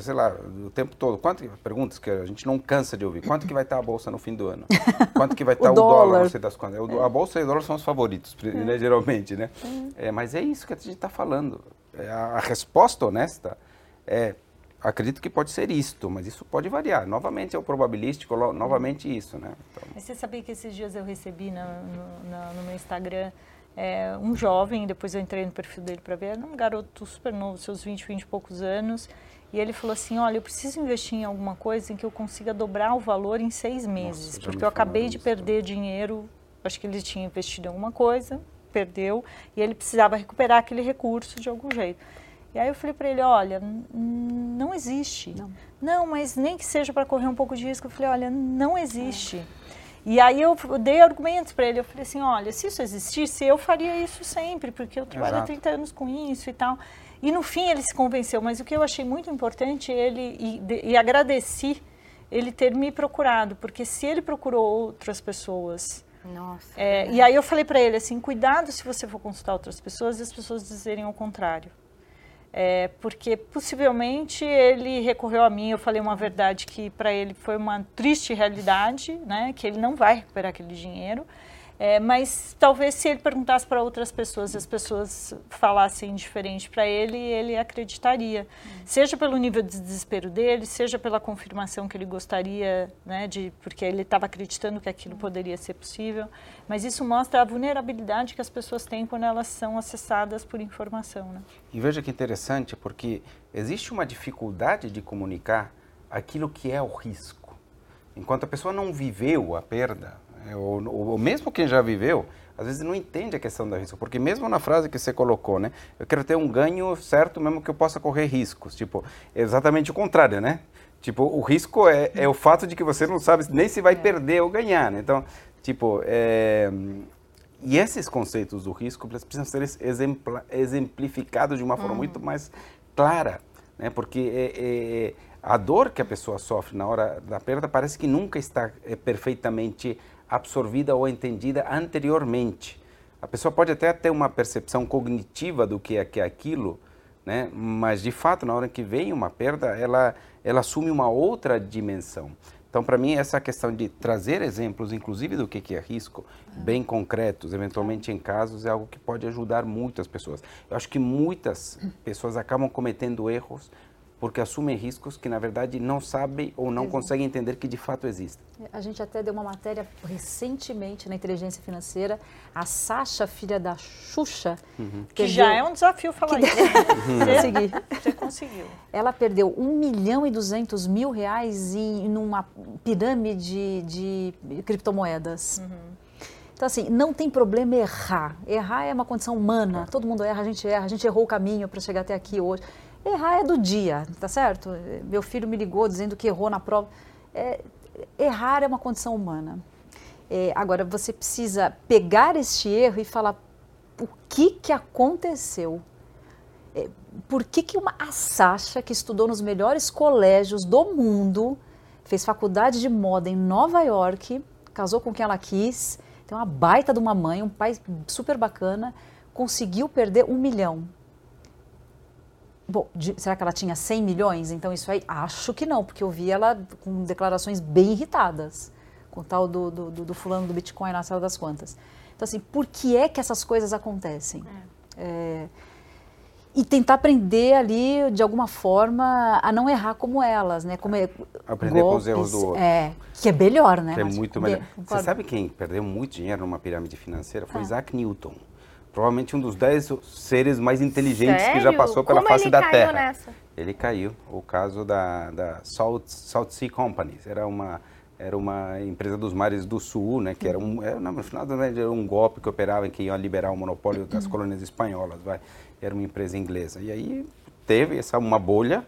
sei lá, o tempo todo, quanto, perguntas que a gente não cansa de ouvir. Quanto que vai estar a bolsa no fim do ano? Quanto que vai estar o, o dólar, dólar, não sei das quantas. É. A bolsa e o dólar são os favoritos, né, geralmente, né? É, mas é isso que a gente está falando. É, a, a resposta honesta é acredito que pode ser isto, mas isso pode variar. Novamente é o probabilístico, novamente isso, né? Então... Mas você sabia que esses dias eu recebi no, no, no meu Instagram é, um jovem, depois eu entrei no perfil dele para ver, era um garoto super novo, seus 20, 20 e poucos anos, e ele falou assim, olha, eu preciso investir em alguma coisa em que eu consiga dobrar o valor em seis meses, Nossa, porque eu acabei de perder dinheiro, acho que ele tinha investido em alguma coisa, perdeu, e ele precisava recuperar aquele recurso de algum jeito. E aí eu falei para ele, olha, não existe. Não. não, mas nem que seja para correr um pouco de risco. Eu falei, olha, não existe. É. E aí eu dei argumentos para ele, eu falei assim, olha, se isso existisse, eu faria isso sempre, porque eu trabalho há 30 anos com isso e tal. E no fim ele se convenceu, mas o que eu achei muito importante, ele e, de, e agradeci ele ter me procurado, porque se ele procurou outras pessoas, nossa. É, e aí eu falei para ele assim, cuidado se você for consultar outras pessoas e as pessoas dizerem o contrário. É, porque possivelmente ele recorreu a mim, eu falei uma verdade que para ele foi uma triste realidade, né, que ele não vai recuperar aquele dinheiro. É, mas talvez se ele perguntasse para outras pessoas, as pessoas falassem diferente para ele, ele acreditaria. Uhum. Seja pelo nível de desespero dele, seja pela confirmação que ele gostaria, né, de, porque ele estava acreditando que aquilo poderia ser possível. Mas isso mostra a vulnerabilidade que as pessoas têm quando elas são acessadas por informação. Né? E veja que interessante, porque existe uma dificuldade de comunicar aquilo que é o risco. Enquanto a pessoa não viveu a perda, ou, ou mesmo quem já viveu, às vezes não entende a questão da risco, porque mesmo na frase que você colocou, né, eu quero ter um ganho certo mesmo que eu possa correr riscos, tipo, é exatamente o contrário, né? Tipo, o risco é, é o fato de que você não sabe nem se vai é. perder ou ganhar, né? Então, tipo, é, e esses conceitos do risco precisam ser exempla, exemplificados de uma forma uhum. muito mais clara, né? Porque é, é, a dor que a pessoa sofre na hora da perda parece que nunca está é, perfeitamente absorvida ou entendida anteriormente. A pessoa pode até ter uma percepção cognitiva do que é, que é aquilo, né? mas de fato, na hora que vem uma perda, ela, ela assume uma outra dimensão. Então, para mim, essa questão de trazer exemplos, inclusive do que é risco, bem concretos, eventualmente em casos, é algo que pode ajudar muitas pessoas. Eu acho que muitas pessoas acabam cometendo erros porque assumem riscos que, na verdade, não sabem ou não Exato. conseguem entender que de fato existem. A gente até deu uma matéria recentemente na inteligência financeira. A Sasha, filha da Xuxa, uhum. que já é um desafio falar que... isso. Você, Você conseguiu. Ela perdeu 1 milhão e 200 mil reais em numa pirâmide de criptomoedas. Uhum. Então, assim, não tem problema errar. Errar é uma condição humana. Todo mundo erra, a gente erra. A gente errou o caminho para chegar até aqui hoje. Errar é do dia, tá certo? Meu filho me ligou dizendo que errou na prova. É, errar é uma condição humana. É, agora, você precisa pegar este erro e falar o que, que aconteceu. É, por que, que uma a Sasha, que estudou nos melhores colégios do mundo, fez faculdade de moda em Nova York, casou com quem ela quis, tem uma baita de uma mãe, um pai super bacana, conseguiu perder um milhão Bom, de, será que ela tinha 100 milhões? Então isso aí, acho que não, porque eu vi ela com declarações bem irritadas, com o tal do, do, do, do fulano do Bitcoin na sala das contas. Então assim, por que é que essas coisas acontecem? É. É, e tentar aprender ali, de alguma forma, a não errar como elas, né? Como é, aprender golpes, com os erros do outro. É, que é melhor, né? Que é muito melhor. Você sabe quem perdeu muito dinheiro numa pirâmide financeira? Foi ah. Isaac Newton provavelmente um dos dez seres mais inteligentes Sério? que já passou pela Como face da Terra. Nessa? Ele caiu. O caso da, da Salt, Salt Sea Company. Era uma, era uma empresa dos mares do sul, né, que era um, era, no final era um golpe que operava em que iam liberar o monopólio das colônias espanholas. Vai. Era uma empresa inglesa. E aí teve essa, uma bolha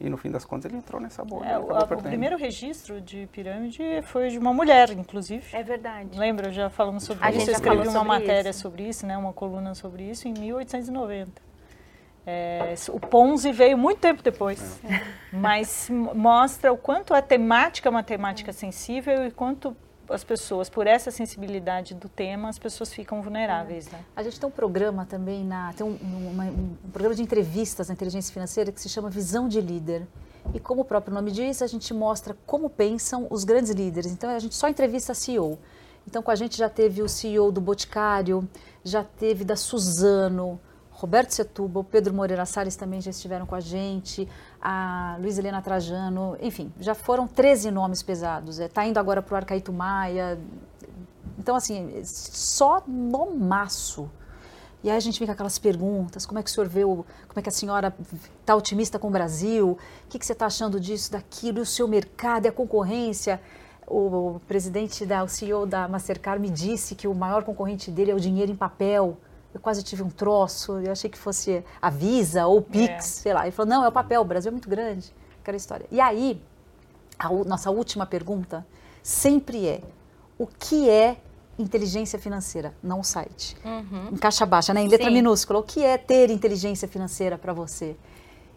e no fim das contas ele entrou nessa bolha. É, o, a, o, primeiro registro de pirâmide foi de uma mulher, inclusive. É verdade. Lembra? Já falamos sobre a isso. Gente escreveu uma matéria isso. sobre isso, né, uma coluna sobre isso em 1890. É, o Ponzi veio muito tempo depois, é. mas mostra o quanto a temática é uma temática sensível e quanto as pessoas, por essa sensibilidade do tema, as pessoas ficam vulneráveis. É. Né? A gente tem um programa também, na, tem um, uma, um, programa de entrevistas na inteligência financeira que se chama Visão de Líder. E como o próprio nome diz, a gente mostra como pensam os grandes líderes. Então a gente só entrevista CEO. Então com a gente já teve o CEO do Boticário, já teve da Suzano, Roberto Setúbal, Pedro Moreira Salles também já estiveram com a gente, a Luiz Helena Trajano, enfim, já foram 13 nomes pesados. Está é, indo agora para o Arcaíto Maia. Então, assim, só no maço. E aí a gente vem com aquelas perguntas, como é que o senhor vê, o, como é que a senhora está otimista com o Brasil, o que, que você está achando disso, daquilo, o seu mercado e a concorrência. O, o presidente, da, o CEO da Mastercard me disse que o maior concorrente dele é o dinheiro em papel eu quase tive um troço, eu achei que fosse a Visa ou o Pix, é. sei lá. Ele falou, não, é o papel, o Brasil é muito grande, aquela história. E aí, a nossa última pergunta sempre é, o que é inteligência financeira, não o site. Uhum. Em caixa baixa, né? em letra Sim. minúscula. O que é ter inteligência financeira para você?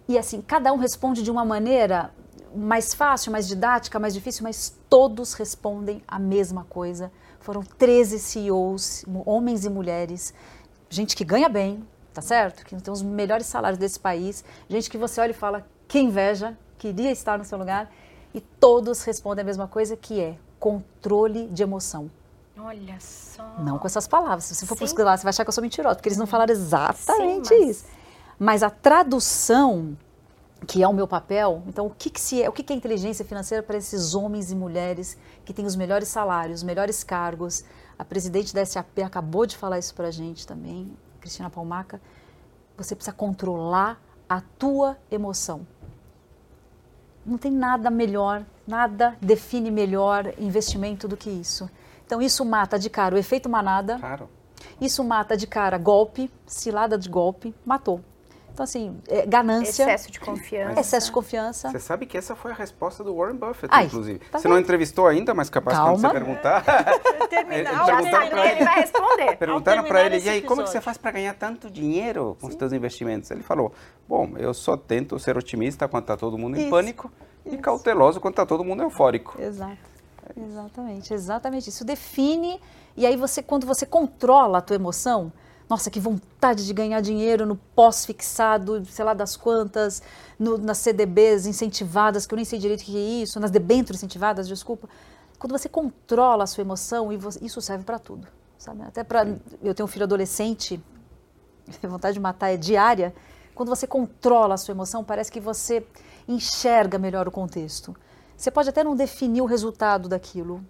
E assim, cada um responde de uma maneira mais fácil, mais didática, mais difícil, mas todos respondem a mesma coisa. Foram 13 CEOs, homens e mulheres, gente que ganha bem, tá certo? Que tem os melhores salários desse país, gente que você olha e fala, que inveja, queria estar no seu lugar, e todos respondem a mesma coisa, que é controle de emoção. Olha só. Não com essas palavras. Se você for Sim. pesquisar, você vai achar que eu sou mentirosa, porque eles não falaram exatamente Sim, mas- isso. Mas a tradução, que é o meu papel, então o que, que, se é, o que, que é inteligência financeira para esses homens e mulheres que têm os melhores salários, os melhores cargos? A presidente da SAP acabou de falar isso para a gente também, Cristina Palmaca. Você precisa controlar a tua emoção. Não tem nada melhor, nada define melhor investimento do que isso. Então isso mata de cara o efeito manada, Claro. isso mata de cara golpe, cilada de golpe, matou. Então assim, é, ganância, Excesso de confiança. excesso de confiança. Você sabe que essa foi a resposta do Warren Buffett, Ai, inclusive. tá você não entrevistou ainda, mas capaz quando Calma. você perguntar, Terminar, perguntaram pra que ele vai responder. perguntaram para ele, e aí, como é que você episódio?" faz para ganhar tanto dinheiro com os seus investimentos? Ele falou, bom, eu só tento ser otimista quando está todo mundo em Isso, pânico e cauteloso quando está todo mundo eufórico. Exato. Exatamente, exatamente. Isso define e aí você quando você controla a tua emoção, nossa, que vontade de ganhar dinheiro no pós-fixado, sei lá das quantas, no- nas CDBs incentivadas, que eu nem sei direito o que é isso, nas debêntures incentivadas, desculpa. Quando você controla a sua emoção, e vo- isso serve para tudo, sabe? Até para eu tenho um filho adolescente, a vontade de matar é diária. Quando você controla a sua emoção, parece que você enxerga melhor o contexto. Você pode até não definir o resultado daquilo.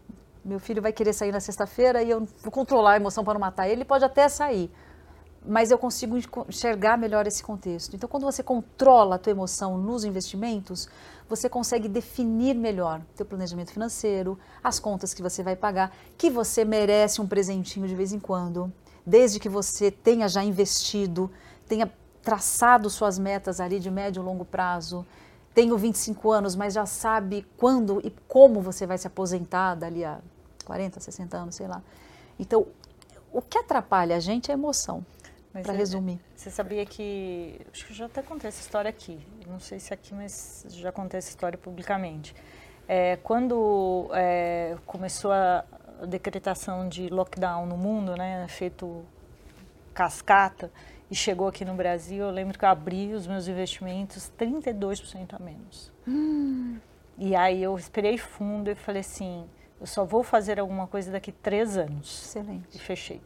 Meu filho vai querer sair na sexta-feira e eu vou controlar a emoção para não matar ele, ele pode até sair. Mas eu consigo enxergar melhor esse contexto. Então, quando você controla a tua emoção nos investimentos, você consegue definir melhor teu planejamento financeiro, as contas que você vai pagar, que você merece um presentinho de vez em quando, desde que você tenha já investido, tenha traçado suas metas ali de médio e longo prazo, tenho 25 anos, mas já sabe quando e como você vai se aposentar dali a 40, 60 anos, sei lá. Então, o que atrapalha a gente é a emoção, para é- resumir. Você sabia que. Acho que eu já até contei essa história aqui. Não sei se aqui, mas já contei essa história publicamente. É, quando é, começou a decretação de lockdown no mundo, né, feito cascata, e chegou aqui no Brasil, eu lembro que eu abri os meus investimentos 32% a menos. E aí eu esperei fundo e falei assim: eu só vou fazer alguma coisa daqui três anos. Excelente. E fechei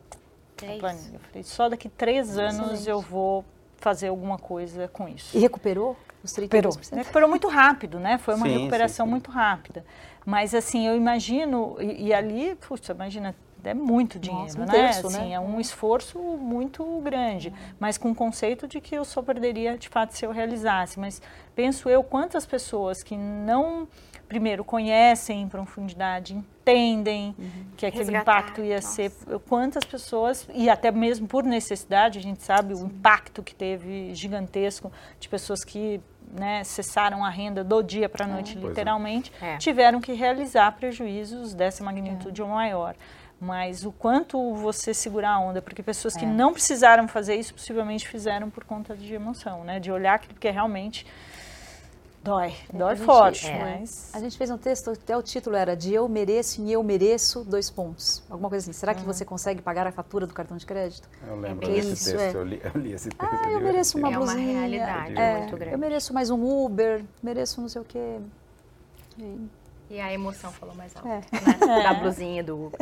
É a isso. planilha. Eu falei, só daqui três anos Excelente. eu vou fazer alguma coisa com isso. E recuperou os 32%? Recuperou. Recuperou muito rápido, né? Foi uma Sim, recuperação sim, sim. muito rápida. Mas assim, eu imagino, e, e ali, puxa, imagina, é muito dinheiro, Nossa, um né? terço, assim, né? É um esforço muito grande, mas com o conceito de que eu só perderia de fato se eu realizasse. Mas penso eu quantas pessoas que não, primeiro, conhecem em profundidade, entendem que aquele Resgatar, impacto ia nossa. ser quantas pessoas, e até mesmo por necessidade, a gente sabe o impacto que teve gigantesco de pessoas que né, cessaram a renda do dia para a noite, Pois é. literalmente, É. tiveram que realizar prejuízos dessa magnitude ou maior. Mas o quanto você segurar a onda, porque pessoas que É. não precisaram fazer isso, possivelmente fizeram por conta de emoção, né? De olhar aquilo, porque realmente dói, dói a gente- forte, é. mas... A gente fez um texto, até o título era de Eu Mereço e Eu Mereço, dois pontos. Alguma coisa assim. Será que Uhum. você consegue pagar a fatura do cartão de crédito? Eu lembro É desse isso, texto, é. eu, li, eu li esse texto. Ah, eu li- mereço uma É uma blusinha. realidade É, muito grande. Eu mereço mais um Uber, mereço não sei o quê. E- E a emoção falou mais alto, É. né? Da blusinha do Hugo.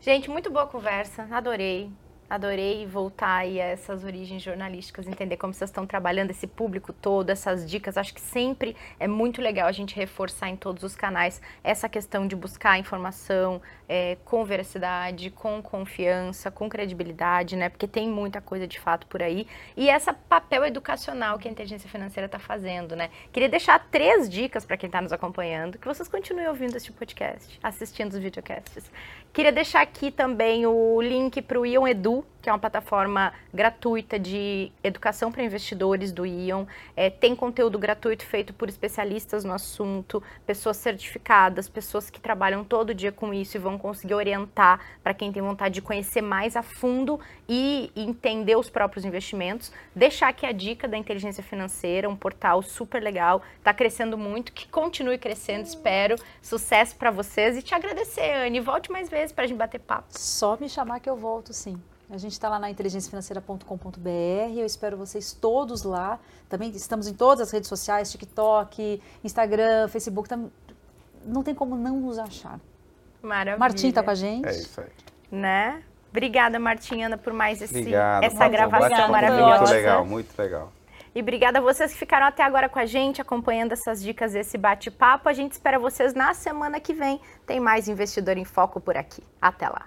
Gente, muito boa conversa, adorei. Adorei voltar aí a essas origens jornalísticas, entender como vocês estão trabalhando esse público todo, essas dicas. Acho que sempre é muito legal a gente reforçar em todos os canais essa questão de buscar informação é, com veracidade, com confiança, com credibilidade, né? Porque tem muita coisa de fato por aí. E esse papel educacional que a inteligência financeira está fazendo, né? Queria deixar três dicas para quem está nos acompanhando, que vocês continuem ouvindo este podcast, assistindo os videocasts. Queria deixar aqui também o link para o Ion Edu, Que é uma plataforma gratuita de educação para investidores do Ion. É, tem conteúdo gratuito feito por especialistas no assunto, pessoas certificadas, pessoas que trabalham todo dia com isso e vão conseguir orientar para quem tem vontade de conhecer mais a fundo e entender os próprios investimentos. Deixar aqui a dica da inteligência financeira, um portal super legal, está crescendo muito, que continue crescendo, espero. Sucesso para vocês e te agradecer, Anne. Volte mais vezes para a gente bater papo. Só me chamar que eu volto, sim. A gente está lá na inteligenciafinanceira.com.br. Eu espero vocês todos lá. Também estamos em todas as redes sociais: TikTok, Instagram, Facebook. Tam... Não tem como não nos achar. Maravilha. Martim está com a gente. É isso aí. Né? Obrigada, Martinha, por mais esse, Obrigado. essa gravação maravilhosa. Muito legal, muito legal. E obrigada a vocês que ficaram até agora com a gente, acompanhando essas dicas desse bate-papo. A gente espera vocês na semana que vem. Tem mais Investidor em Foco por aqui. Até lá.